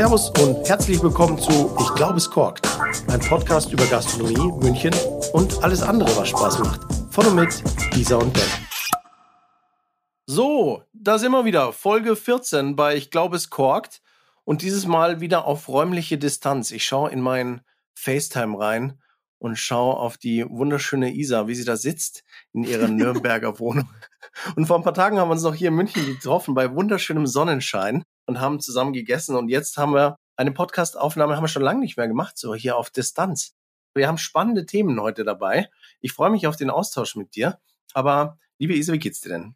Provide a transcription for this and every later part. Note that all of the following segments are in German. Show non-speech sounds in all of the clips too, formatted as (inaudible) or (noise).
Servus und herzlich willkommen zu Ich glaube es korkt, ein Podcast über Gastronomie, München und alles andere, was Spaß macht. Von und mit Lisa und Ben. So, da sind wir wieder. Folge 14 bei Ich glaube es korkt und dieses Mal wieder auf räumliche Distanz. Ich schaue in meinen FaceTime rein und schaue auf die wunderschöne Isa, wie sie da sitzt in ihrer (laughs) Nürnberger Wohnung. Und vor ein paar Tagen haben wir uns noch hier in München getroffen bei wunderschönem Sonnenschein und haben zusammen gegessen. Und jetzt haben wir eine Podcast-Aufnahme, haben wir schon lange nicht mehr gemacht, so hier auf Distanz. Wir haben spannende Themen heute dabei. Ich freue mich auf den Austausch mit dir. Aber liebe Isa, wie geht's dir denn?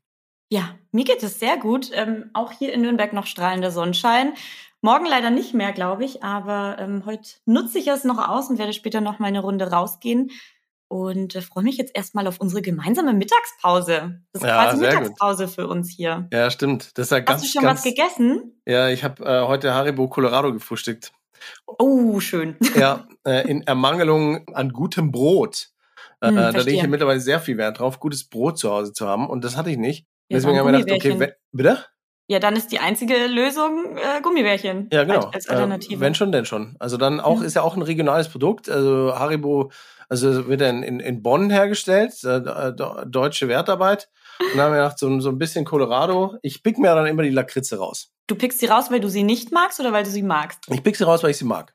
Ja, mir geht es sehr gut. Ähm, auch hier in Nürnberg noch strahlender Sonnenschein. Morgen leider nicht mehr, glaube ich, aber ähm, heute nutze ich es noch aus und werde später noch mal eine Runde rausgehen und äh, freue mich jetzt erstmal auf unsere gemeinsame Mittagspause. Das ist ja, quasi Mittagspause gut. für uns hier. Ja, stimmt. Das ist ja ganz, Hast du schon ganz, was gegessen? Ja, ich habe äh, heute Haribo Colorado gefrühstückt. Oh, schön. (laughs) Ja, äh, in Ermangelung an gutem Brot. Äh, hm, da lege ich mittlerweile sehr viel Wert drauf, gutes Brot zu Hause zu haben. Und das hatte ich nicht. Ja, Deswegen haben wir gedacht, okay, wenn, bitte? Ja, dann ist die einzige Lösung äh, Gummibärchen. Ja, genau. Als, als Alternative. Äh, wenn schon, denn schon. Also dann auch, mhm. ist ja auch ein regionales Produkt. Also Haribo, also wird dann in, in Bonn hergestellt, äh, deutsche Wertarbeit. Und dann haben wir gedacht, so, so ein bisschen Colorado. Ich pick mir dann immer die Lakritze raus. Du pickst sie raus, weil du sie nicht magst oder weil du sie magst? Ich pick sie raus, weil ich sie mag.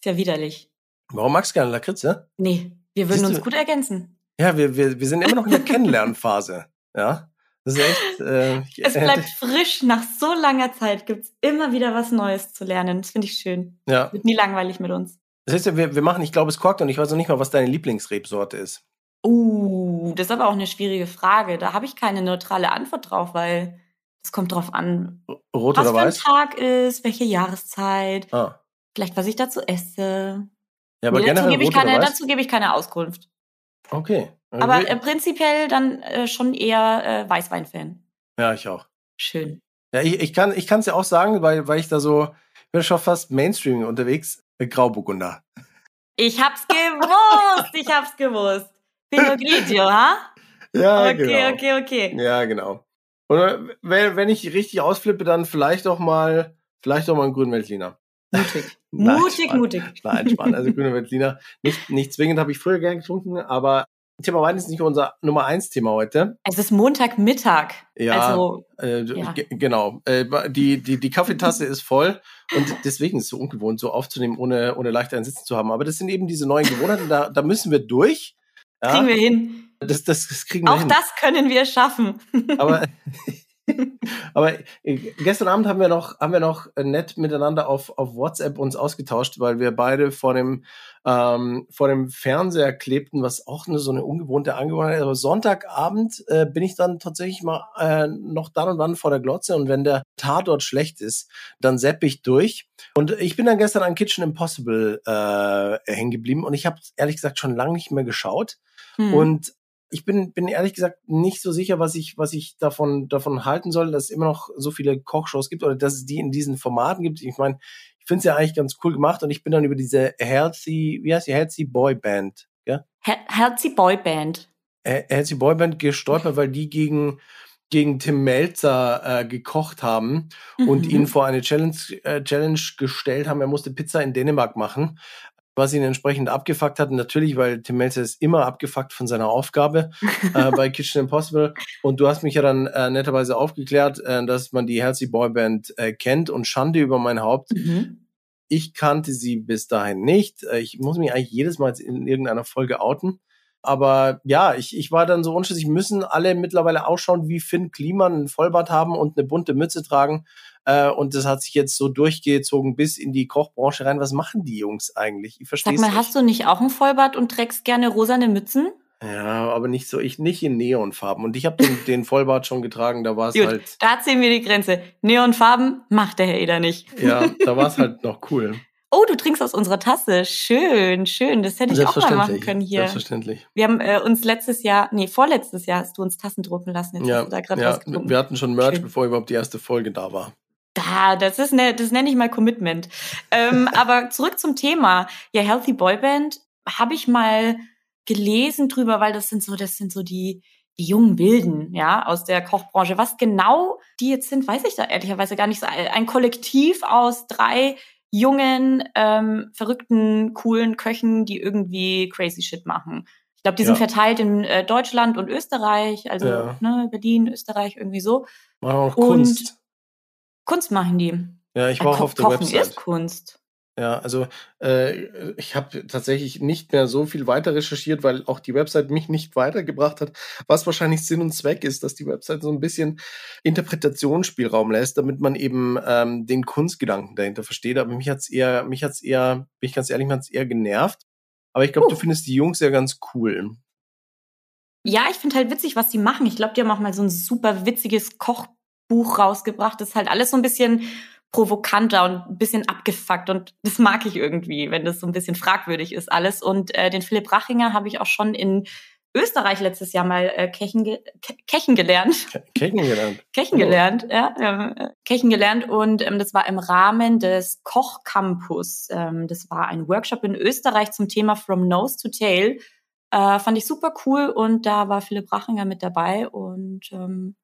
Ist ja widerlich. Warum magst du gerne Lakritze? Nee, wir würden Siehst uns gut ergänzen. Ja, wir, wir, wir sind immer noch in der Kennenlernphase. Ja. Das ist echt, äh, es bleibt frisch. Nach so langer Zeit gibt es immer wieder was Neues zu lernen. Das finde ich schön. Ja. Wird nie langweilig mit uns. Das heißt, wir, wir machen, ich glaube, es korkt und ich weiß noch nicht mal, was deine Lieblingsrebsorte ist. Uh, das ist aber auch eine schwierige Frage. Da habe ich keine neutrale Antwort drauf, weil es kommt drauf an, Rot was oder für ein weiß? Tag ist, welche Jahreszeit, Ah. vielleicht was ich dazu esse. Ja, aber Nee, dazu gebe ich, keine- weiß? dazu gebe ich keine Auskunft. Okay. Aber Wir- äh, prinzipiell dann äh, schon eher äh, Weißwein-Fan. ja, ich auch. Schön. Ja, ich, ich kann es ja auch sagen, weil, weil ich da so, ich bin schon fast Mainstream unterwegs, Grauburgunder. Ich hab's gewusst, ich hab's gewusst. Pinot Grigio, ha? Ja, Okay, genau. okay, okay. Ja, genau. Oder wenn, wenn ich richtig ausflippe, dann vielleicht auch mal, vielleicht auch mal einen grünen Veltliner. Mutig. (laughs) Nein, mutig, Spaß. mutig. Nein, Spann. Also grüne Veltliner. Nicht, nicht zwingend, habe ich früher gern getrunken, aber Thema Wein ist nicht unser Nummer eins Thema heute. Es ist Montagmittag. Ja, Also, Äh, Ja. ge- Genau. Äh, die, die, die Kaffeetasse ist voll und deswegen ist es so ungewohnt, so aufzunehmen, ohne, ohne leicht einen Sitzen zu haben. Aber das sind eben diese neuen Gewohnheiten, da, da müssen wir durch. Ja, kriegen wir hin. das, das, das kriegen wir Auch hin. das können wir schaffen. Aber, (laughs) aber äh, gestern Abend haben wir noch, haben wir noch äh, nett miteinander auf, auf WhatsApp uns ausgetauscht, weil wir beide vor dem, ähm, vor dem Fernseher klebten, was auch eine, so eine ungewohnte Angewohnheit ist. Aber Sonntagabend äh, bin ich dann tatsächlich mal äh, noch dann und wann vor der Glotze und wenn der Tatort schlecht ist, dann sepp ich durch. Und ich bin dann gestern an Kitchen Impossible äh, hängen geblieben und ich habe ehrlich gesagt schon lange nicht mehr geschaut. Hm. Und ich bin, bin ehrlich gesagt nicht so sicher, was ich, was ich davon, davon halten soll, dass es immer noch so viele Kochshows gibt oder dass es die in diesen Formaten gibt. Ich meine, ich finde es ja eigentlich ganz cool gemacht und ich bin dann über diese Healthy, wie heißt die, Healthy Boy Band, ja? He Healthy Boy Band. He- Healthy Boy Band gestolpert, weil die gegen, gegen Tim Melzer äh, gekocht haben und Mhm. ihn vor eine Challenge, äh, Challenge gestellt haben. Er musste Pizza in Dänemark machen, was ihn entsprechend abgefuckt hat. Natürlich, weil Tim Melzer ist immer abgefuckt von seiner Aufgabe äh, bei (laughs) Kitchen Impossible. Und du hast mich ja dann äh, netterweise aufgeklärt, äh, dass man die Healthy Boy Band äh, kennt und Schande über mein Haupt. Mhm. Ich kannte sie bis dahin nicht. Äh, Ich muss mich eigentlich jedes Mal in irgendeiner Folge outen. Aber ja, ich, ich war dann so unschlüssig, müssen alle mittlerweile ausschauen wie Finn Kliman, ein Vollbart haben und eine bunte Mütze tragen. Äh, und das hat sich jetzt so durchgezogen bis in die Kochbranche rein. Was machen die Jungs eigentlich? Ich verstehe Sag mal, hast du nicht auch ein Vollbart und trägst gerne rosane Mützen? Ja, aber nicht so, ich nicht in Neonfarben. Und ich habe den, den Vollbart schon getragen, da war es halt, da ziehen wir die Grenze. Neonfarben macht der Herr Eder nicht. ja, (laughs) da war es halt noch cool. Oh, du trinkst aus unserer Tasse. Schön, schön. Das hätte ich auch mal machen können hier. Selbstverständlich. Wir haben äh, uns letztes Jahr, nee, vorletztes Jahr hast du uns Tassen drucken lassen. Jetzt Ja, hast du da gerade ja, wir hatten schon Merch, Schön. bevor überhaupt die erste Folge da war. Da, das ist ne, das nenne ich mal Commitment. ähm, (laughs) aber zurück zum Thema. Ja, Healthy Boyband habe ich mal gelesen drüber, weil das sind so, das sind so die die jungen Wilden, ja, aus der Kochbranche. Was genau die jetzt sind, weiß ich da ehrlicherweise gar nicht so. Ein Kollektiv aus drei jungen, ähm, verrückten, coolen Köchen, die irgendwie crazy shit machen. Ich glaube, die sind verteilt in äh, Deutschland und Österreich, also ja. ne, Berlin, Österreich, irgendwie so. Machen auch Kunst. Kunst machen die. Ja, ich war auch auf der Kochen Website. ist Kunst. Ja, also äh, ich habe tatsächlich nicht mehr so viel weiter recherchiert, weil auch die Website mich nicht weitergebracht hat, was wahrscheinlich Sinn und Zweck ist, dass die Website so ein bisschen Interpretationsspielraum lässt, damit man eben ähm, den Kunstgedanken dahinter versteht. Aber mich hat's eher, mich hat's eher, bin ich ganz ehrlich, mich hat's eher genervt. Aber ich glaube, uh. du findest die Jungs ja ganz cool. Ja, ich finde halt witzig, was die machen. Ich glaube, die haben auch mal so ein super witziges Kochbuch rausgebracht. Das ist halt alles so ein bisschen provokanter und ein bisschen abgefuckt und das mag ich irgendwie, wenn das so ein bisschen fragwürdig ist alles. Und äh, den Philipp Rachinger habe ich auch schon in Österreich letztes Jahr mal äh, Kechen, ge Kechen gelernt. Kechen gelernt. (laughs) Kechen gelernt, ja. Äh, Kechen gelernt und ähm, das war im Rahmen des Kochcampus. Ähm, das war ein Workshop in Österreich zum Thema From Nose to Tail. Äh, fand ich super cool und da war Philipp Rachinger mit dabei und ähm,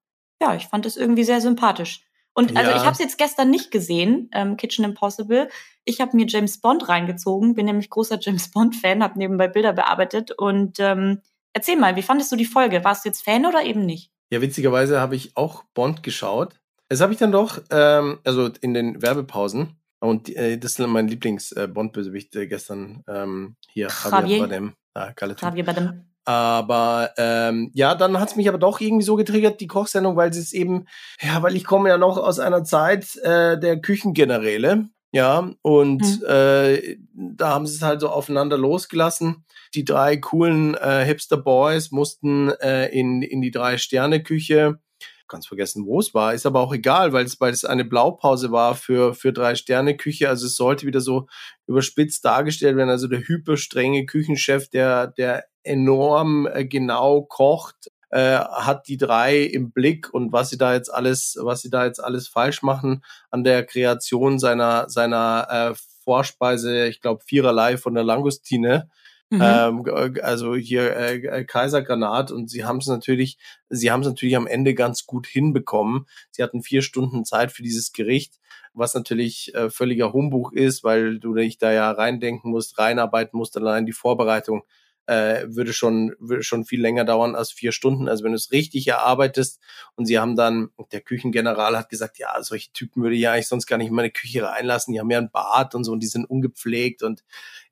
ja, ich fand es irgendwie sehr sympathisch. Und also ja. ich habe es jetzt gestern nicht gesehen, ähm, Kitchen Impossible. Ich habe mir James Bond reingezogen, bin nämlich großer (laughs) James Bond-Fan, habe nebenbei Bilder bearbeitet. Und ähm, erzähl mal, wie fandest du die Folge? Warst du jetzt Fan oder eben nicht? Ja, witzigerweise habe ich auch Bond geschaut. Das habe ich dann doch, ähm, also in den Werbepausen. Und äh, das ist mein Lieblings-Bond-Bösewicht äh, gestern ähm, hier. Javier. Bardem. Ah, Javier Bardem. Aber ähm, ja, dann hat es mich aber doch irgendwie so getriggert, die Kochsendung, weil sie es eben, ja, weil ich komme ja noch aus einer Zeit äh, der Küchengeneräle. Ja, und mhm. äh, da haben sie es halt so aufeinander losgelassen. Die drei coolen äh, Hipster Boys mussten äh, in, in die Drei-Sterne-Küche ganz vergessen, wo es war, ist aber auch egal, weil es, weil es eine Blaupause war für, für Drei-Sterne-Küche. Also es sollte wieder so überspitzt dargestellt werden. Also der hyperstrenge Küchenchef, der, der enorm äh, genau kocht, äh, hat die drei im Blick und was sie da jetzt alles, was sie da jetzt alles falsch machen an der Kreation seiner, seiner äh, Vorspeise, ich glaube, viererlei von der Langustine. Mhm. Ähm, also hier äh, äh, Kaisergranat und sie haben es natürlich, sie haben es natürlich am Ende ganz gut hinbekommen. Sie hatten vier Stunden Zeit für dieses Gericht, was natürlich äh, völliger Humbug ist, weil du dich da ja reindenken musst, reinarbeiten musst, allein die Vorbereitung äh, würde schon würde schon viel länger dauern als vier Stunden. Also wenn du es richtig erarbeitest und sie haben dann, der Küchengeneral hat gesagt, ja, solche Typen würde ich ja eigentlich sonst gar nicht in meine Küche reinlassen. Die haben ja einen Bart und so und die sind ungepflegt und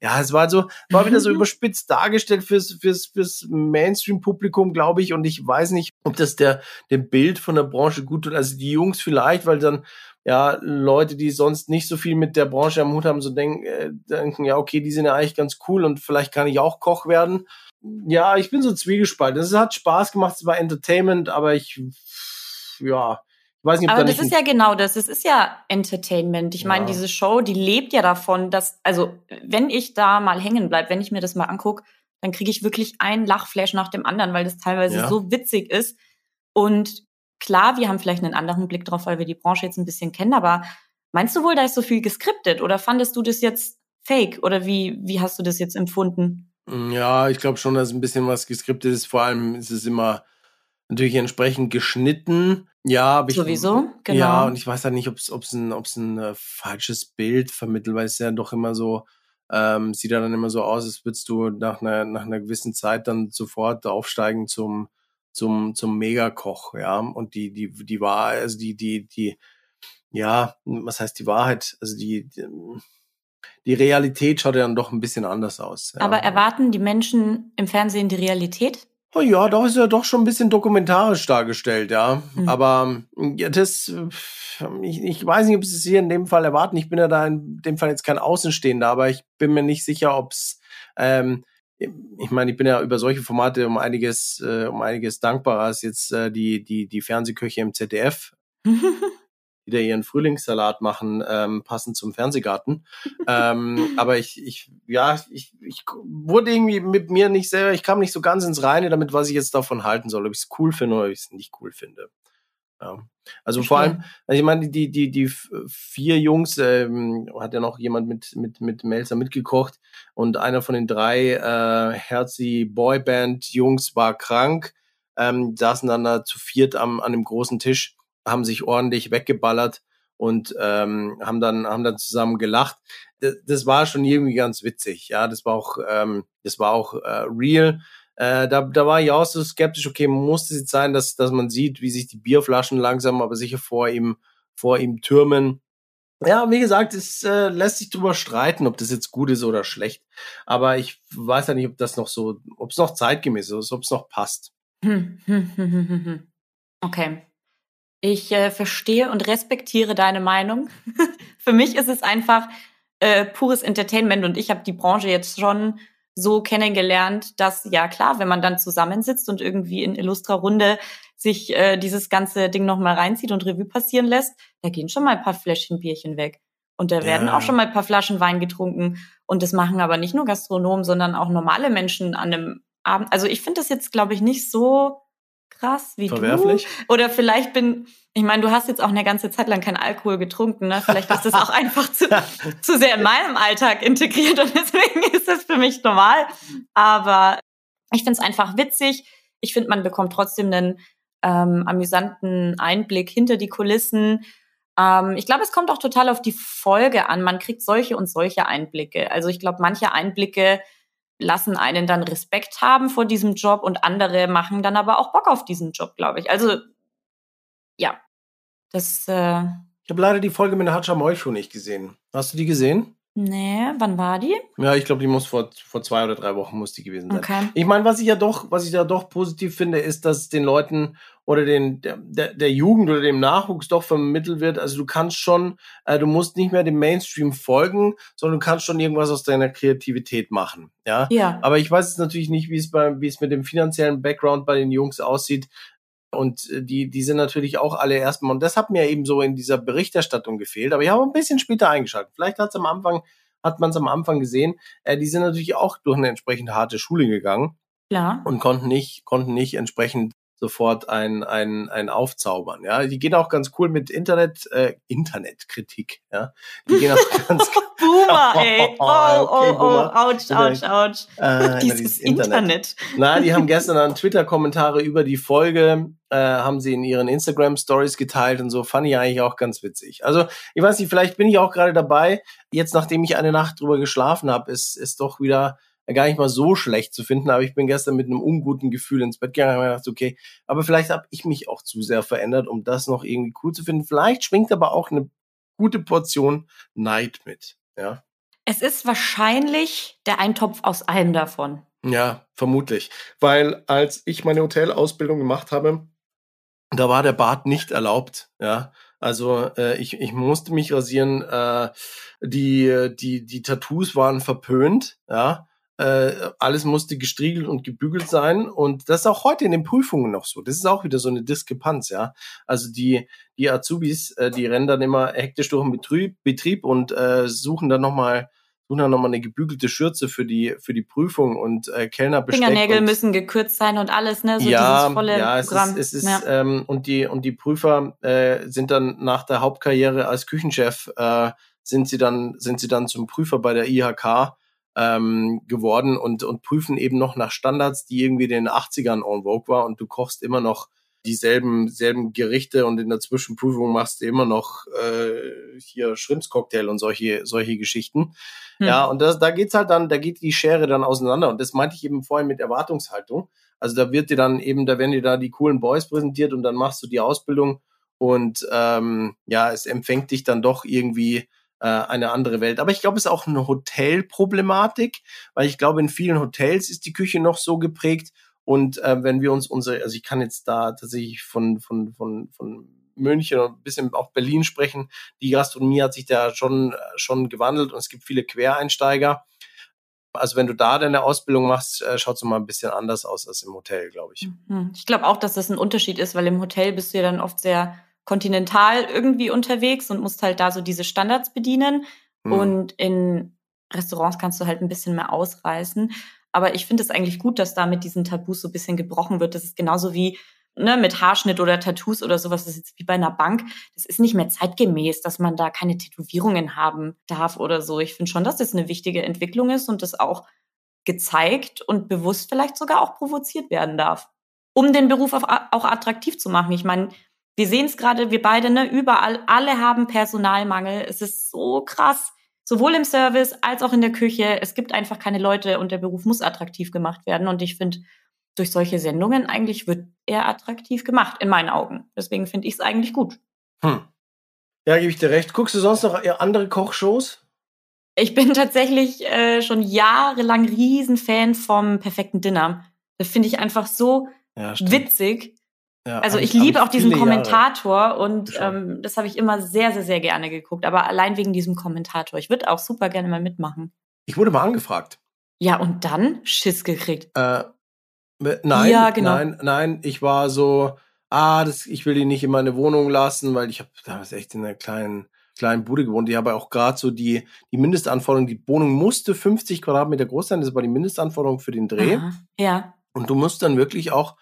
ja, es war so, war wieder so überspitzt dargestellt fürs, fürs, fürs Mainstream-Publikum, glaube ich. Und ich weiß nicht, ob das der, dem Bild von der Branche gut tut. Also die Jungs vielleicht, weil dann ja, Leute, die sonst nicht so viel mit der Branche am Hut haben, so denken, äh, denken, ja, okay, die sind ja eigentlich ganz cool und vielleicht kann ich auch Koch werden. Ja, ich bin so zwiegespalten. Es hat Spaß gemacht, es war Entertainment, aber ich, ja, ich weiß nicht, ob Aber da das ist ja genau das. Es ist ja Entertainment. Ich ja. meine, diese Show, die lebt ja davon, dass, also, wenn ich da mal hängen bleibe, wenn ich mir das mal angucke, dann kriege ich wirklich ein Lachflash nach dem anderen, weil das teilweise ja. so witzig ist. Und Klar, wir haben vielleicht einen anderen Blick drauf, weil wir die Branche jetzt ein bisschen kennen, aber meinst du wohl, da ist so viel geskriptet oder fandest du das jetzt fake oder wie, wie hast du das jetzt empfunden? Mm, ja, ich glaube schon, dass ein bisschen was geskriptet ist. Vor allem ist es immer natürlich entsprechend geschnitten. Ja, aber ich, sowieso, genau. Ja, und ich weiß halt nicht, ob es ein, ob's ein äh, falsches Bild vermittelt, weil es ja doch immer so, ähm, sieht ja dann immer so aus, als würdest du nach einer, nach einer gewissen Zeit dann sofort aufsteigen zum zum, zum Megakoch, ja. Und die, die, die war, also die, die, die, ja, was heißt die Wahrheit? Also die, die, die Realität schaut ja dann doch ein bisschen anders aus. Ja. Aber erwarten die Menschen im Fernsehen die Realität? Oh ja, doch ist ja doch schon ein bisschen dokumentarisch dargestellt, ja. Mhm. Aber ja, das, ich, ich weiß nicht, ob sie es hier in dem Fall erwarten. Ich bin ja da in dem Fall jetzt kein Außenstehender, aber ich bin mir nicht sicher, ob es ähm, ich meine, ich bin ja über solche Formate um einiges, äh, um einiges dankbarer als jetzt äh, die, die, die Fernsehköche im ZDF, (laughs) die da ihren Frühlingssalat machen, ähm, passend zum Fernsehgarten. ähm, (laughs) aber ich, ich, ja, ich, ich wurde irgendwie mit mir nicht selber, ich kam nicht so ganz ins Reine damit, was ich jetzt davon halten soll, ob ich es cool finde oder ob ich es nicht cool finde. Ja. Also Verstehe. vor allem, also ich meine, die, die, die vier Jungs, ähm, hat ja noch jemand mit, mit, mit Melzer mitgekocht und einer von den drei äh, Herzi Boyband-Jungs war krank, ähm, saßen dann da zu viert am, an dem großen Tisch, haben sich ordentlich weggeballert und ähm, haben dann haben dann zusammen gelacht. Das, das war schon irgendwie ganz witzig, ja. Das war auch ähm, das war auch äh, real. Äh, da, da war ich auch so skeptisch, okay, muss es jetzt sein, dass, dass man sieht, wie sich die Bierflaschen langsam aber sicher vor ihm, vor ihm türmen. Ja, wie gesagt, es äh, lässt sich drüber streiten, ob das jetzt gut ist oder schlecht. Aber ich weiß ja nicht, ob das noch so, ob es noch zeitgemäß ist, ob es noch passt. Okay. Ich äh, verstehe und respektiere deine Meinung. (laughs) Für mich ist es einfach äh, pures Entertainment und ich habe die Branche jetzt schon so kennengelernt, dass ja klar, wenn man dann zusammensitzt und irgendwie in illustrer Runde sich äh, dieses ganze Ding nochmal reinzieht und Revue passieren lässt, da gehen schon mal ein paar Fläschchen Bierchen weg. Und da werden ja. auch schon mal ein paar Flaschen Wein getrunken. Und das machen aber nicht nur Gastronomen, sondern auch normale Menschen an einem Abend. Also ich finde das jetzt, glaube ich, nicht so krass wie Verwerflich? du. Oder vielleicht bin, ich meine, du hast jetzt auch eine ganze Zeit lang keinen Alkohol getrunken, ne? Vielleicht ist das auch (laughs) einfach zu, zu sehr in meinem Alltag integriert und deswegen (laughs) ist das für mich normal. Aber ich finde es einfach witzig. Ich finde, man bekommt trotzdem einen ähm, amüsanten Einblick hinter die Kulissen. Ähm, ich glaube, es kommt auch total auf die Folge an. Man kriegt solche und solche Einblicke. Also ich glaube, manche Einblicke lassen einen dann Respekt haben vor diesem Job und andere machen dann aber auch Bock auf diesen Job, glaube ich. Also ja, das. Äh ich habe leider die Folge mit Hatscha Moicho nicht gesehen. Hast du die gesehen? Nee, wann war die? Ja, ich glaube, die muss vor, vor zwei oder drei Wochen muss die gewesen sein. Okay. Ich meine, was ich ja doch, was ich ja doch positiv finde, ist, dass den Leuten oder den, der, der Jugend oder dem Nachwuchs doch vermittelt wird. Also du kannst schon, äh, du musst nicht mehr dem Mainstream folgen, sondern du kannst schon irgendwas aus deiner Kreativität machen. Ja. Ja. Aber ich weiß jetzt natürlich nicht, wie es bei, wie es mit dem finanziellen Background bei den Jungs aussieht. Und äh, die, die sind natürlich auch alle erstmal, und das hat mir eben so in dieser Berichterstattung gefehlt, aber ich habe ein bisschen später eingeschaltet. Vielleicht hat es am Anfang, hat man es am Anfang gesehen, äh, die sind natürlich auch durch eine entsprechend harte Schule gegangen. Klar. Und konnten nicht, konnten nicht entsprechend sofort ein, ein, ein Aufzaubern. Ja, die gehen auch ganz cool mit Internet, äh, Internetkritik. Ja, die gehen auch (laughs) ganz. Boomer, (laughs) ey. Oh, okay, oh, oh, ouch, ouch, ouch. Äh, dieses, dieses Internet. Internet. Na, die haben (laughs) gestern dann Twitter-Kommentare über die Folge, äh, haben sie in ihren Instagram-Stories geteilt und so. Fand ich eigentlich auch ganz witzig. Also, ich weiß nicht, vielleicht bin ich auch gerade dabei. Jetzt, nachdem ich eine Nacht drüber geschlafen habe, ist, ist doch wieder gar nicht mal so schlecht zu finden, aber ich bin gestern mit einem unguten Gefühl ins Bett gegangen und gedacht, okay, aber vielleicht habe ich mich auch zu sehr verändert, um das noch irgendwie cool zu finden. Vielleicht schwingt aber auch eine gute Portion Neid mit, ja. Es ist wahrscheinlich der Eintopf aus allem davon. Ja, vermutlich. Weil als ich meine Hotelausbildung gemacht habe, da war der Bart nicht erlaubt, ja. Also äh, ich, ich musste mich rasieren. Äh, die, die, die Tattoos waren verpönt, ja äh, alles musste gestriegelt und gebügelt sein. Und das ist auch heute in den Prüfungen noch so. Das ist auch wieder so eine Diskrepanz, ja. Also die, die Azubis, äh, die rennen dann immer hektisch durch den Betrieb, Betrieb und äh, suchen dann nochmal suchen dann nochmal eine gebügelte Schürze für die, für die Prüfung und äh, Kellner Fingernägel und, müssen gekürzt sein und alles, ne? So ja, dieses volle ja, es Programm. Ist, es ist, ja. ähm, und die, und die Prüfer äh, sind dann nach der Hauptkarriere als Küchenchef äh, sind sie dann, sind sie dann zum Prüfer bei der IHK ähm, geworden und, und prüfen eben noch nach Standards, die irgendwie in den 80ern en vogue war und du kochst immer noch dieselben selben Gerichte und in der Zwischenprüfung machst du immer noch äh, hier Schrimpscocktail und solche solche Geschichten. Hm. Ja, und das, da geht's halt dann, da geht die Schere dann auseinander und das meinte ich eben vorhin mit Erwartungshaltung. Also da wird dir dann eben, da werden dir da die coolen Boys präsentiert und dann machst du die Ausbildung und ähm, ja, es empfängt dich dann doch irgendwie äh, eine andere Welt. Aber ich glaube, es ist auch eine Hotelproblematik, weil ich glaube, in vielen Hotels ist die Küche noch so geprägt. Und äh, wenn wir uns unsere, also ich kann jetzt da tatsächlich von, von, von, von München und ein bisschen auch Berlin sprechen. Die Gastronomie hat sich da schon, schon gewandelt und es gibt viele Quereinsteiger. Also wenn du da deine Ausbildung machst, äh, schaut es mal ein bisschen anders aus als im Hotel, glaube ich. Mhm. Ich glaube auch, dass das ein Unterschied ist, weil im Hotel bist du ja dann oft sehr kontinental irgendwie unterwegs und musst halt da so diese Standards bedienen. Mhm. Und in Restaurants kannst du halt ein bisschen mehr ausreißen. Aber ich finde es eigentlich gut, dass da mit diesen Tabus so ein bisschen gebrochen wird. Das ist genauso wie ne, mit Haarschnitt oder Tattoos oder sowas. Das ist jetzt wie bei einer Bank. Das ist nicht mehr zeitgemäß, dass man da keine Tätowierungen haben darf oder so. Ich finde schon, dass das eine wichtige Entwicklung ist und das auch gezeigt und bewusst vielleicht sogar auch provoziert werden darf, um den Beruf auch attraktiv zu machen. Ich meine, Wir sehen es gerade, wir beide, ne, überall, alle haben Personalmangel. Es ist so krass. Sowohl im Service als auch in der Küche. Es gibt einfach keine Leute und der Beruf muss attraktiv gemacht werden. Und ich finde, durch solche Sendungen eigentlich wird er attraktiv gemacht, in meinen Augen. Deswegen finde ich es eigentlich gut. Hm. Ja, gebe ich dir recht. Guckst du sonst noch andere Kochshows? Ich bin tatsächlich äh, schon jahrelang Riesenfan vom perfekten Dinner. Das finde ich einfach so ja, witzig. Ja, also ich, liebe auch diesen Kommentator Jahre. und ähm, das habe ich immer sehr, sehr, sehr gerne geguckt. Aber allein wegen diesem Kommentator. Ich würde auch super gerne mal mitmachen. Ich wurde mal angefragt. Ja, und dann Schiss gekriegt. Äh, nein, ja, genau. nein, nein. Ich war so, ah, das, ich will die nicht in meine Wohnung lassen, weil ich habe damals echt in einer kleinen kleinen Bude gewohnt. Die habe auch gerade so die, die Mindestanforderung, die Wohnung musste 50 Quadratmeter groß sein, das war die Mindestanforderung für den Dreh. Aha, ja. Und du musst dann wirklich auch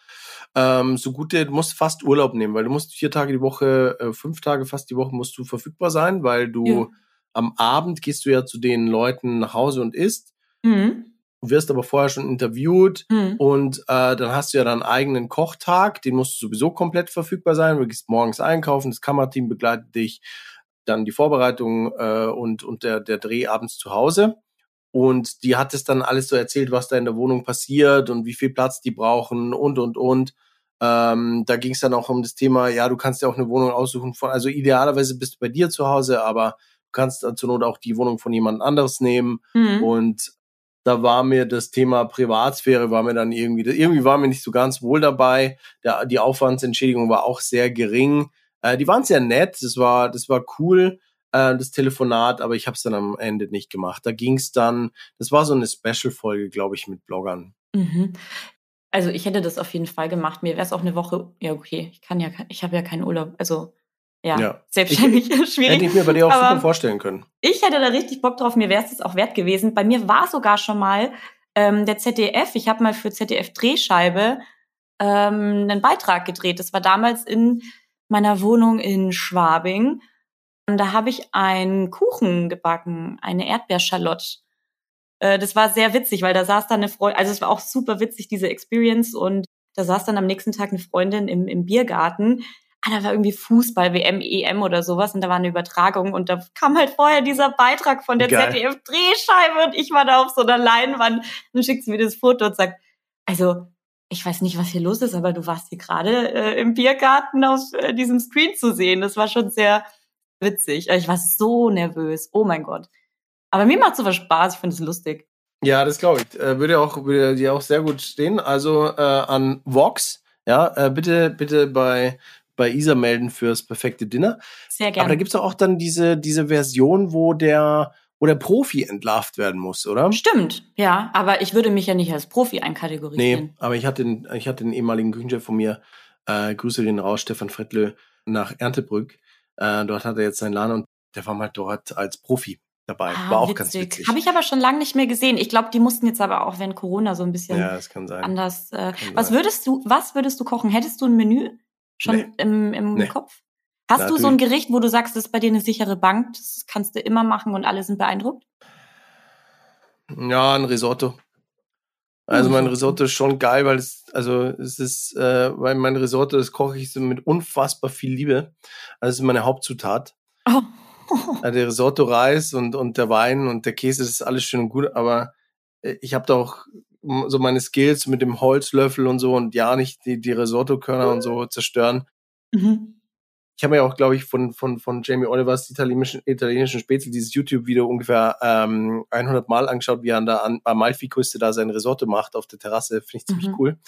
ähm, so gute, du musst fast Urlaub nehmen, weil du musst vier Tage die Woche, äh, fünf Tage fast die Woche musst du verfügbar sein, weil du ja. am Abend gehst du ja zu den Leuten nach Hause und isst. Mhm. Du wirst aber vorher schon interviewt mhm. und äh, dann hast du ja deinen eigenen Kochtag, den musst du sowieso komplett verfügbar sein. Du gehst morgens einkaufen, das Kammerteam begleitet dich, dann die Vorbereitung äh, und, und der, der Dreh abends zu Hause. Und die hat es dann alles so erzählt, was da in der Wohnung passiert und wie viel Platz die brauchen und, und, und. Ähm, da ging es dann auch um das Thema, ja, du kannst ja auch eine Wohnung aussuchen von, also idealerweise bist du bei dir zu Hause, aber du kannst zur Not auch die Wohnung von jemand anderes nehmen. Mhm. Und da war mir das Thema Privatsphäre, war mir dann irgendwie, irgendwie war mir nicht so ganz wohl dabei. Der, die Aufwandsentschädigung war auch sehr gering. Äh, die waren sehr nett, das war, das war cool, äh, das Telefonat, aber ich habe es dann am Ende nicht gemacht. Da ging es dann, das war so eine Special-Folge, glaube ich, mit Bloggern. Mhm. Also ich hätte das auf jeden Fall gemacht. Mir wäre es auch eine Woche, ja okay, ich kann ja, ich habe ja keinen Urlaub, also ja, ja. selbstständig ich, (laughs) schwierig. Hätte ich mir bei dir auch super vorstellen können. Ich hätte da richtig Bock drauf, mir wäre es auch wert gewesen. Bei mir war sogar schon mal ähm, der ZDF, ich habe mal für ZDF Drehscheibe ähm, einen Beitrag gedreht. Das war damals in meiner Wohnung in Schwabing. Und da habe ich einen Kuchen gebacken, eine Erdbeerschalotte. Äh, das war sehr witzig, weil da saß dann eine Freundin, also es war auch super witzig, diese Experience. Und da saß dann am nächsten Tag eine Freundin im, im Biergarten. Ah, da war irgendwie Fußball, WM, EM oder sowas und da war eine Übertragung und da kam halt vorher dieser Beitrag von der ZDF-Drehscheibe und ich war da auf so einer Leinwand und schickt sie mir das Foto und sagt, also ich weiß nicht, was hier los ist, aber du warst hier gerade äh, im Biergarten auf äh, diesem Screen zu sehen. Das war schon sehr witzig. Ich war so nervös. Oh mein Gott. Aber mir macht sowas Spaß. Ich finde es lustig. Ja, das glaube ich. Äh, würde auch würde dir auch sehr gut stehen. Also äh, an Vox, ja, äh, bitte bitte bei bei Isa melden fürs perfekte Dinner. Sehr gerne. Aber da gibt's auch dann diese diese Version, wo der wo der Profi entlarvt werden muss, oder? Stimmt, ja. Aber ich würde mich ja nicht als Profi einkategorisieren. Nee, aber ich hatte den, ich hatte den ehemaligen Küchenchef von mir, äh, Grüße den raus, Stefan Frettle, nach Erntebrück. Äh, dort hat er jetzt seinen Laden und der war mal dort als Profi dabei. Ah, war auch witzig. ganz witzig. Habe ich aber schon lange nicht mehr gesehen. Ich glaube, die mussten jetzt aber auch während Corona so ein bisschen ja, das kann sein. anders. Äh, was sein. würdest du, was würdest du kochen? Hättest du ein Menü schon nee. im, im nee. Kopf? Hast Natürlich. du so ein Gericht, wo du sagst, das ist bei dir eine sichere Bank, das kannst du immer machen und alle sind beeindruckt? Ja, ein Risotto. Also mein Risotto ist schon geil, weil es, also es ist, äh, weil mein Risotto, das koche ich so mit unfassbar viel Liebe. Also es ist meine Hauptzutat. Oh. (laughs) Also der Risotto-Reis und, und der Wein und der Käse, das ist alles schön und gut, aber äh, ich habe da auch so meine Skills mit dem Holzlöffel und so und ja nicht die, die Risotto-Körner und so zerstören. Mhm ich habe mir auch, glaube ich, von, von, von Jamie Olivers italienischen, italienischen Spätzle dieses YouTube-Video ungefähr ähm, 100 Mal angeschaut, wie er an der Amalfi-Küste da sein Risotto macht auf der Terrasse. Finde ich ziemlich mhm. cool.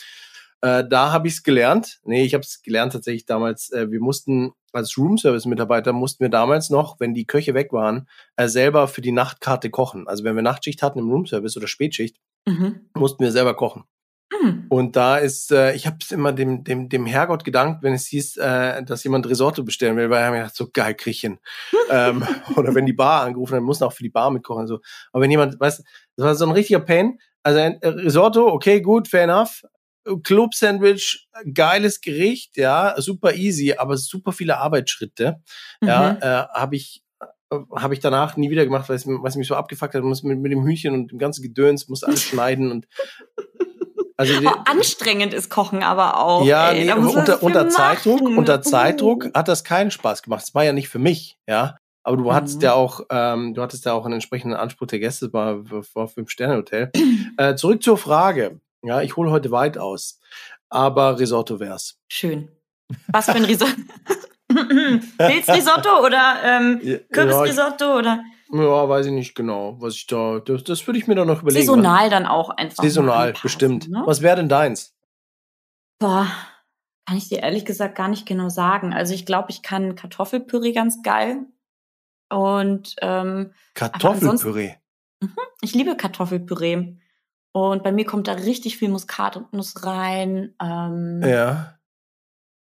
Äh, da habe ich es gelernt. Nee, ich habe es gelernt tatsächlich damals. Äh, wir mussten als Roomservice-Mitarbeiter mussten wir damals noch, wenn die Köche weg waren, äh, selber für die Nachtkarte kochen. Also wenn wir Nachtschicht hatten im Roomservice oder Spätschicht, mhm. mussten wir selber kochen. Mhm. Und da ist, äh, ich habe es immer dem, dem, dem Herrgott gedankt, wenn es hieß, äh, dass jemand Risotto bestellen will, weil er mir gedacht, so geil, ich (laughs) ähm, oder wenn die Bar angerufen, dann muss auch für die Bar mitkochen. So. Aber wenn jemand, weißt das war so ein richtiger Pain. Also ein äh, Risotto, okay, gut, fair enough. Club-Sandwich, geiles Gericht, ja, super easy, aber super viele Arbeitsschritte. Mhm. Ja, äh, habe ich äh, habe ich danach nie wieder gemacht, weil es, weil es mich so abgefuckt hat. Muss mit, mit dem Hühnchen und dem ganzen Gedöns, muss alles (laughs) schneiden und Also oh, anstrengend ist Kochen aber auch. Ja, ey, nee, unter, unter Zeitdruck, unter Zeitdruck uh. hat das keinen Spaß gemacht. Es war ja nicht für mich, ja. Aber du mhm. hattest ja auch, ähm, du hattest ja auch einen entsprechenden Anspruch der Gäste bei Fünf Sterne Hotel. (clears throat) äh, zurück zur Frage. Ja, ich hole heute weit aus, aber Risotto wär's. Schön. Was für ein Risotto? (laughs) Pilzrisotto oder ähm, Kürbisrisotto oder? Ja, weiß ich nicht genau, was ich da. Das, das würde ich mir dann noch überlegen. Saisonal dann auch einfach. Saisonal, bestimmt. Ne? Was wäre denn deins? Boah, kann ich dir ehrlich gesagt gar nicht genau sagen. Also ich glaube, ich kann Kartoffelpüree ganz geil. Und ähm, Kartoffelpüree. Mhm, ich liebe Kartoffelpüree. Und bei mir kommt da richtig viel Muskatnuss rein. Ähm, ja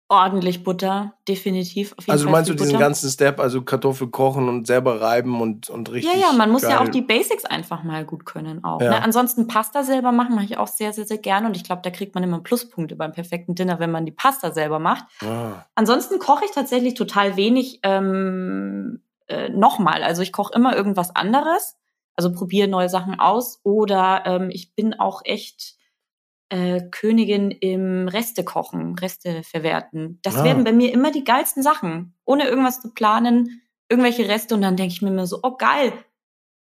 ordentlich Butter, definitiv. also meinst du diesen Butter. ganzen Step, also Kartoffel kochen und selber reiben und, und richtig. Ja, ja, man muss geil. ja auch die Basics einfach mal gut können auch. Ja. Ne? Ansonsten Pasta selber machen mache ich auch sehr, sehr, sehr gerne und ich glaube, da kriegt man immer Pluspunkte beim perfekten Dinner, wenn man die Pasta selber macht. Ah. Ansonsten koche ich tatsächlich total wenig ähm, äh, nochmal. Also ich koche immer irgendwas anderes, also probiere neue Sachen aus oder ähm, ich bin auch echt äh, Königin im Reste kochen, Reste verwerten. Das ah. werden bei mir immer die geilsten Sachen, ohne irgendwas zu planen, irgendwelche Reste und dann denke ich mir immer so, oh geil,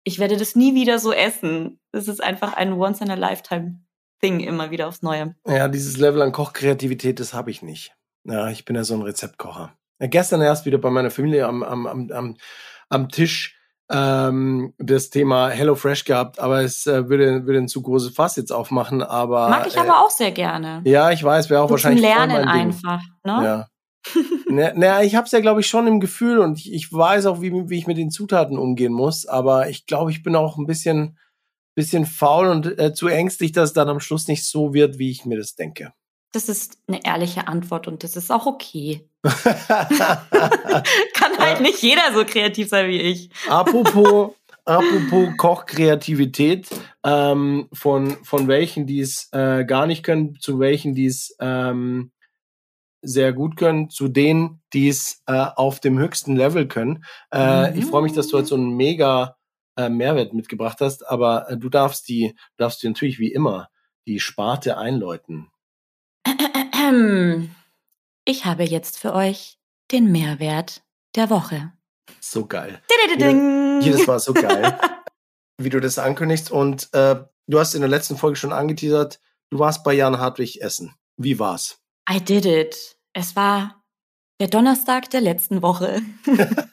ich werde das nie wieder so essen. Das ist einfach ein once in a lifetime Thing immer wieder aufs Neue. Ja, dieses Level an Kochkreativität, das habe ich nicht. Ja, ich bin ja so ein Rezeptkocher. Ja, gestern erst wieder bei meiner Familie am, am, am, am Tisch ähm, das Thema HelloFresh gehabt, aber es äh, würde, würde ein zu großes Fass jetzt aufmachen. Aber mag ich äh, aber auch sehr gerne. Ja, ich weiß, wäre auch so wahrscheinlich zum Lernen einfach. Ne? Ja. (laughs) naja, na, ich habe es ja, glaube ich, schon im Gefühl und ich, ich weiß auch, wie, wie ich mit den Zutaten umgehen muss. Aber ich glaube, ich bin auch ein bisschen, bisschen faul und äh, zu ängstlich, dass es dann am Schluss nicht so wird, wie ich mir das denke. Das ist eine ehrliche Antwort und das ist auch okay. (laughs) Kann halt nicht jeder so kreativ sein wie ich. Apropos, (laughs) apropos Kochkreativität, ähm, von, von welchen, die es äh, gar nicht können, zu welchen, die es ähm, sehr gut können, zu denen, die es äh, auf dem höchsten Level können. Äh, mhm. Ich freue mich, dass du jetzt so einen mega äh, Mehrwert mitgebracht hast, aber äh, du darfst die, du darfst die natürlich wie immer die Sparte einläuten. Ich habe jetzt für euch den Mehrwert der Woche. So geil. Jedes Mal so (laughs) geil, wie du das ankündigst. Und äh, du hast in der letzten Folge schon angeteasert, du warst bei Jan Hartwig essen. Wie war's? I did it. Es war der Donnerstag der letzten Woche. (laughs)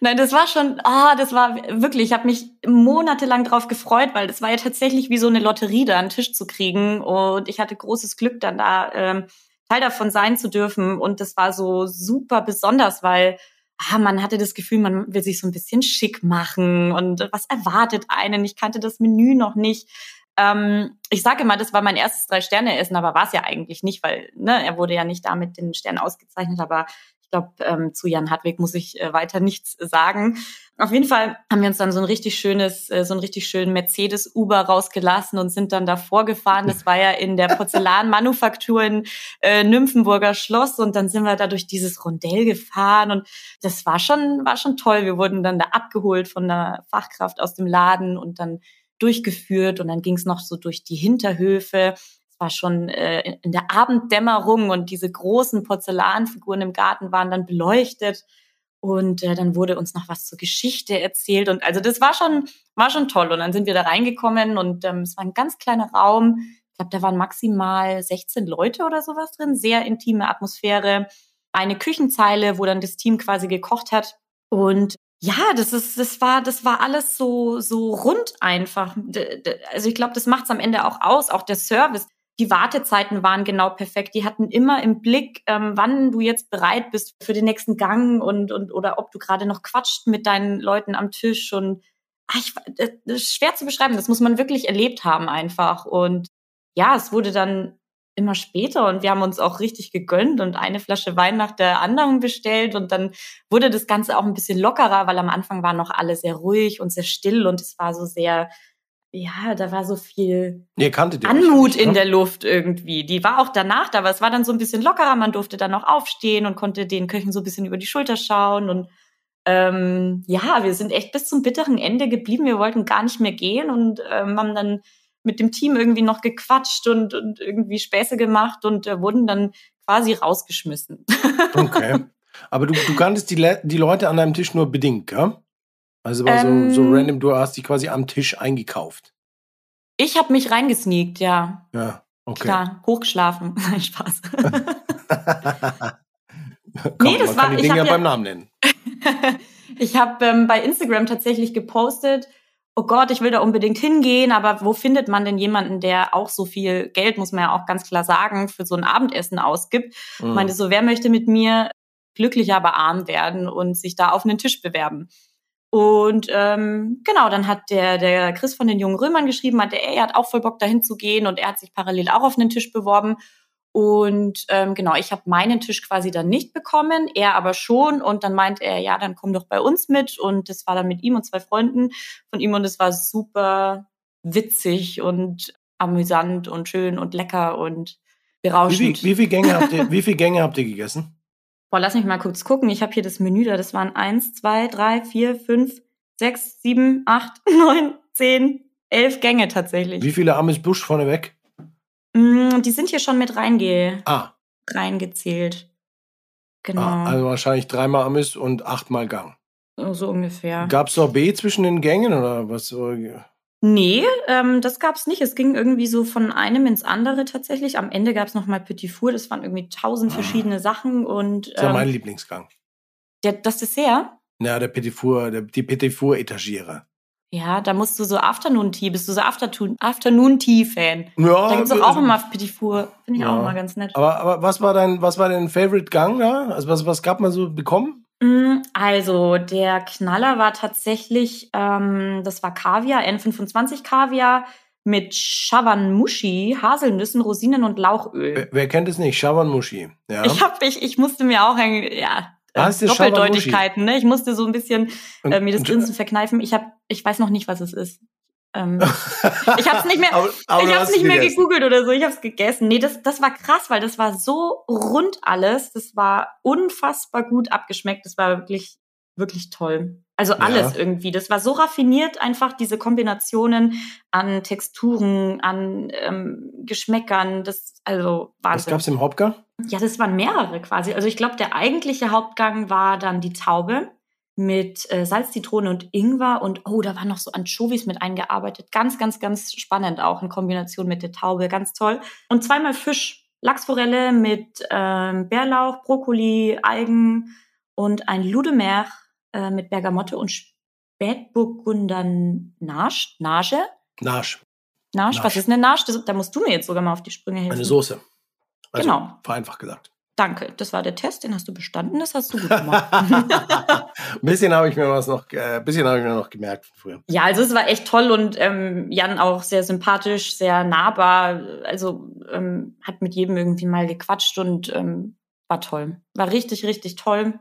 Nein, das war schon, ah, das war wirklich, ich habe mich monatelang drauf gefreut, weil das war ja tatsächlich wie so eine Lotterie, da einen Tisch zu kriegen. Und ich hatte großes Glück, dann da ähm, Teil davon sein zu dürfen. Und das war so super besonders, weil ah, man hatte das Gefühl, man will sich so ein bisschen schick machen und was erwartet einen. Ich kannte das Menü noch nicht. Ähm, ich sage mal, das war mein erstes Drei-Sterne-Essen, aber war es ja eigentlich nicht, weil ne, er wurde ja nicht da mit den Sternen ausgezeichnet, aber ich glaube, ähm, zu Jan Hartwig muss ich äh, weiter nichts sagen. Auf jeden Fall haben wir uns dann so ein richtig schönes, äh, so ein richtig schönen Mercedes-Uber rausgelassen und sind dann davor gefahren. Das war ja in der Porzellanmanufaktur in äh, Nymphenburger Schloss und dann sind wir da durch dieses Rondell gefahren und das war schon, war schon toll. Wir wurden dann da abgeholt von einer Fachkraft aus dem Laden und dann durchgeführt und dann ging es noch so durch die Hinterhöfe war schon äh, in der Abenddämmerung und diese großen Porzellanfiguren im Garten waren dann beleuchtet. Und äh, dann wurde uns noch was zur Geschichte erzählt. Und also das war schon war schon toll. Und dann sind wir da reingekommen und ähm, es war ein ganz kleiner Raum. Ich glaube, da waren maximal 16 Leute oder sowas drin, sehr intime Atmosphäre, eine Küchenzeile, wo dann das Team quasi gekocht hat. Und ja, das ist, das war, das war alles so, so rund einfach. Also ich glaube, das macht es am Ende auch aus, auch der Service die Wartezeiten waren genau perfekt. Die hatten immer im Blick, ähm, wann du jetzt bereit bist für den nächsten Gang und, und oder ob du gerade noch quatscht mit deinen Leuten am Tisch. Und ach, ich, das ist schwer zu beschreiben. Das muss man wirklich erlebt haben einfach. Und ja, es wurde dann immer später und wir haben uns auch richtig gegönnt und eine Flasche Wein nach der anderen bestellt und dann wurde das Ganze auch ein bisschen lockerer, weil am Anfang war noch alle sehr ruhig und sehr still und es war so sehr ja, da war so viel Anmut in ne? der Luft irgendwie. Die war auch danach da, aber es war dann so ein bisschen lockerer. Man durfte dann noch aufstehen und konnte den Köchen so ein bisschen über die Schulter schauen. Und ähm, ja, wir sind echt bis zum bitteren Ende geblieben. Wir wollten gar nicht mehr gehen und ähm, haben dann mit dem Team irgendwie noch gequatscht und, und irgendwie Späße gemacht und äh, wurden dann quasi rausgeschmissen. (laughs) Okay. Aber du, du kanntest die, Le die Leute an deinem Tisch nur bedingt, gell? Also war ähm, so, so random, du hast dich quasi am Tisch eingekauft. Ich habe mich reingesneakt, ja. Ja, okay. Klar, hochgeschlafen. (laughs) Nein, Spaß. (laughs) Komm, nee, das man war, kann die Dinge ja beim Namen nennen. (laughs) ich habe ähm, bei Instagram tatsächlich gepostet, oh Gott, ich will da unbedingt hingehen, aber wo findet man denn jemanden, der auch so viel Geld, muss man ja auch ganz klar sagen, für so ein Abendessen ausgibt? Mhm. Ich meinte so, wer möchte mit mir glücklich aber arm werden und sich da auf einen Tisch bewerben? Und ähm, genau, dann hat der, der Chris von den jungen Römern geschrieben, hat er hat auch voll Bock dahin zu gehen und er hat sich parallel auch auf einen Tisch beworben. Und ähm, genau, ich habe meinen Tisch quasi dann nicht bekommen, er aber schon. Und dann meint er, ja, dann komm doch bei uns mit. Und das war dann mit ihm und zwei Freunden von ihm und es war super witzig und amüsant und schön und lecker und berauschend. Wie, wie, wie viele Gänge habt ihr, wie viele Gänge habt ihr gegessen? Boah, lass mich mal kurz gucken. Ich habe hier das Menü da. Das waren eins, zwei, drei, vier, fünf, sechs, sieben, acht, (laughs) neun, zehn, elf Gänge tatsächlich. Wie viele Amis Busch vorneweg? Mm, die sind hier schon mit reinge ah. reingezählt. Genau. Ah, also wahrscheinlich dreimal Amis und achtmal Gang. So ungefähr. Gab es B zwischen den Gängen oder was? Nee, ähm, das gab's nicht. Es ging irgendwie so von einem ins andere tatsächlich. Am Ende gab's noch mal Petit Four. Das waren irgendwie tausend ah. verschiedene Sachen und. Das war mein ähm, Lieblingsgang. Der, das Dessert? Ja, der Petit Four, der, die Petit Four Etagiere. Ja, da musst du so Afternoon Tea, bist du so Afternoon Tea Fan. Ja. Da gibt's auch äh, immer Petit Four. Finde ich ja. auch immer ganz nett. Aber, aber was war dein, was war dein Favorite Gang da? Also was, was gab man so bekommen? Mm, also der Knaller war tatsächlich, ähm, das war Kaviar, N25 Kaviar mit Shawanmushi, Haselnüssen, Rosinen und Lauchöl. Wer, wer kennt es nicht? Shawanmushi. Ja. Ich hab, ich, ich musste mir auch ein, ja, äh, Doppeldeutigkeiten, ne? Ich musste so ein bisschen äh, mir das Grinsen verkneifen. Ich hab, ich weiß noch nicht, was es ist. Ähm, (laughs) ich habe es nicht mehr, aber, aber ich habe nicht mehr gegoogelt oder so. Ich habe es gegessen. Nee, das, das war krass, weil das war so rund alles. Das war unfassbar gut abgeschmeckt. Das war wirklich, wirklich toll. Also alles ja. irgendwie. Das war so raffiniert, einfach diese Kombinationen an Texturen, an ähm, Geschmäckern. Das, also Wahnsinn. Was gab's im Hauptgang? Ja, das waren mehrere quasi. Also ich glaube, der eigentliche Hauptgang war dann die Taube mit äh, Salz, Zitrone und Ingwer und oh, da waren noch so Anchovies mit eingearbeitet. Ganz, ganz, ganz spannend auch in Kombination mit der Taube, ganz toll. Und zweimal Fisch, Lachsforelle mit ähm, Bärlauch, Brokkoli, Algen und ein Ludemer äh, mit Bergamotte und Spätburgunder Nage. Nage? Nage. Nage, was ist eine? Das, da musst du mir jetzt sogar mal auf die Sprünge helfen. Eine Soße. Also, genau. Vereinfacht gesagt. Danke, das war der Test, den hast du bestanden, das hast du gut gemacht. ein (laughs) bisschen habe ich mir was noch, äh, bisschen habe ich mir noch gemerkt von früher. Ja, also es war echt toll und ähm, Jan auch sehr sympathisch, sehr nahbar. Also ähm, hat mit jedem irgendwie mal gequatscht und ähm, war toll. War richtig, richtig toll.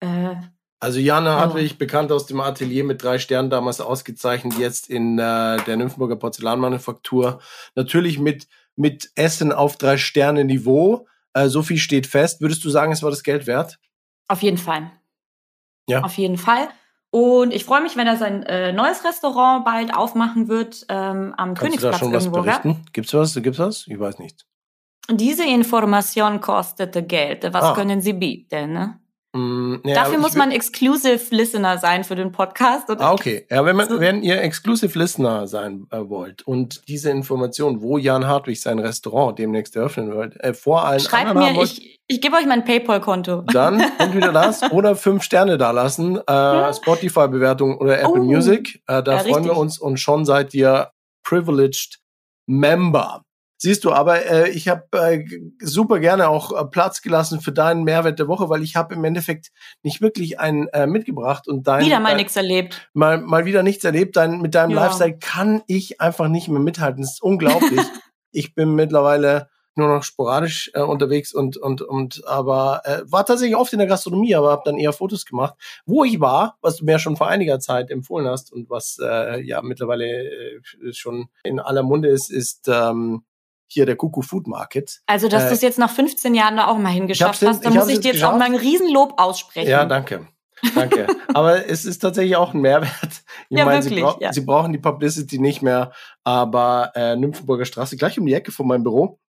Äh, also Jana ja. Hartwig, bekannt aus dem Atelier mit drei Sternen, damals ausgezeichnet, jetzt in äh, der Nymphenburger Porzellanmanufaktur. Natürlich mit, mit Essen auf drei Sterne Niveau äh, so viel steht fest. Würdest du sagen, es war das Geld wert? Auf jeden Fall. Ja. Auf jeden Fall. Und ich freue mich, wenn er sein äh, neues Restaurant bald aufmachen wird ähm, am Kannst Königsplatz du da schon. Was berichten? Gibt's was? Gibt's was? Ich weiß nicht. Diese Information kostete Geld. Was ah. können Sie bieten? Ne? Mm, ja, Dafür muss man Exclusive Listener sein für den Podcast. ah, okay. Ja, wenn, man, wenn ihr Exclusive Listener sein äh, wollt und diese Information, wo Jan Hartwig sein Restaurant demnächst eröffnen wird, äh, vor allen Schreibt anderen mir, wollt, ich, ich gebe euch mein PayPal-Konto. Dann entweder das (laughs) oder fünf Sterne da lassen, äh, Spotify-Bewertung oder Apple oh. Music. Äh, da ja, freuen richtig. wir uns und schon seid ihr privileged Member. Siehst du, aber äh, ich habe äh, super gerne auch äh, Platz gelassen für deinen Mehrwert der Woche, weil ich habe im Endeffekt nicht wirklich einen äh, mitgebracht und dein wieder mal nichts erlebt. Mal mal wieder nichts erlebt. Dein, mit deinem ja. Lifestyle kann ich einfach nicht mehr mithalten. Das ist unglaublich. (laughs) ich bin mittlerweile nur noch sporadisch äh, unterwegs und und und aber äh, war tatsächlich oft in der Gastronomie, aber habe dann eher Fotos gemacht, wo ich war, was du mir schon vor einiger Zeit empfohlen hast und was äh, ja mittlerweile äh, schon in aller Munde ist, ist ähm, hier der Kuku Food Market. Also, dass äh, du es jetzt nach 15 Jahren da auch mal hingeschafft hast, dann muss ich dir jetzt auch mal ein Riesenlob aussprechen. Ja, danke. Danke. (laughs) Aber es ist tatsächlich auch ein Mehrwert. Ich Ja, meine, sie, brau ja. sie brauchen die Publicity nicht mehr, aber äh, Nymphenburger Straße, gleich um die Ecke von meinem Büro.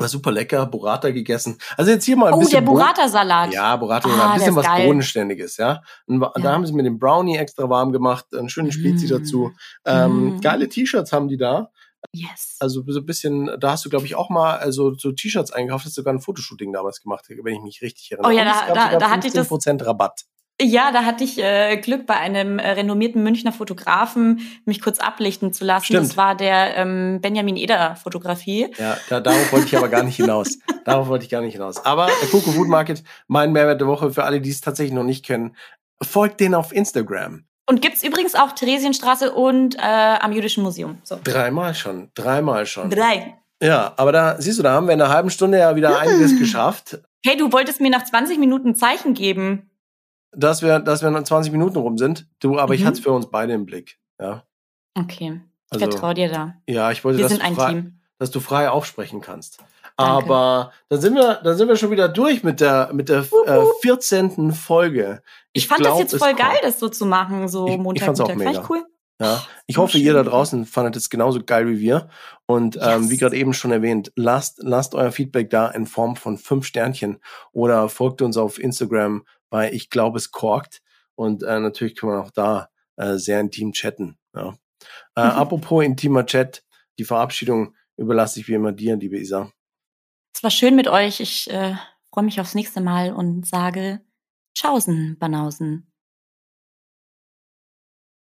War super lecker, Burrata gegessen. Also jetzt hier mal ein Oh, bisschen der Boden- Burrata-Salat. Ja, Burrata, Ah, ein der bisschen was geil. Bodenständiges, ja. Und wa- da Ja. haben sie mir den Brownie extra warm gemacht, einen schönen Spezi Mm. dazu. Ähm, Mm. Geile T-Shirts haben die da. Yes. Also so ein bisschen, da hast du, glaube ich, auch mal also so T-Shirts eingekauft, hast sogar ein Fotoshooting damals gemacht, wenn ich mich richtig erinnere. Oh ja, da- da- da hatte ich das- 15% Rabatt. Ja, da hatte ich äh, Glück, bei einem äh, renommierten Münchner Fotografen mich kurz ablichten zu lassen. Stimmt. Das war der ähm, Benjamin Eder Fotografie. Ja, da, darauf wollte ich aber gar nicht hinaus. (laughs) Darauf wollte ich gar nicht hinaus. Aber der Coco Food Market, mein Mehrwert der Woche für alle, die es tatsächlich noch nicht kennen, folgt denen auf Instagram. Und gibt's übrigens auch Theresienstraße und äh, am Jüdischen Museum. So. Dreimal schon, dreimal schon. Drei. Ja, aber da, siehst du, da haben wir in einer halben Stunde ja wieder einiges geschafft, Hey, du wolltest mir nach 20 Minuten ein Zeichen geben. dass wir, dass wir noch 20 Minuten rum sind. Du, aber ich Mhm. hatte es für uns beide im Blick. Ja, Okay, ich Also, vertraue dir da. ja ich wollte, Wir dass sind du, frei, Team. dass du frei aufsprechen kannst. Danke. Aber dann sind wir, dann sind wir schon wieder durch mit der, mit der äh, 14. Folge. Ich, fand glaub, das jetzt voll kommt. geil, das so zu machen, so Ich- ich Montag, fand's auch Mittag. Fand mega. ich cool. Ja, ich Oh, hoffe, ihr da schön. draußen fandet es genauso geil wie wir. Und ähm, Yes. wie gerade eben schon erwähnt, lasst, lasst euer Feedback da in Form von fünf Sternchen oder folgt uns auf Instagram bei Ich glaube es korkt. Und äh, natürlich können wir auch da äh, sehr intim chatten. Ja. Äh, Mhm. (laughs) Apropos intimer Chat, die Verabschiedung überlasse ich wie immer dir, liebe Isa. Es war schön mit euch. Ich äh, freue mich aufs nächste Mal und sage Tschaußen, Banausen.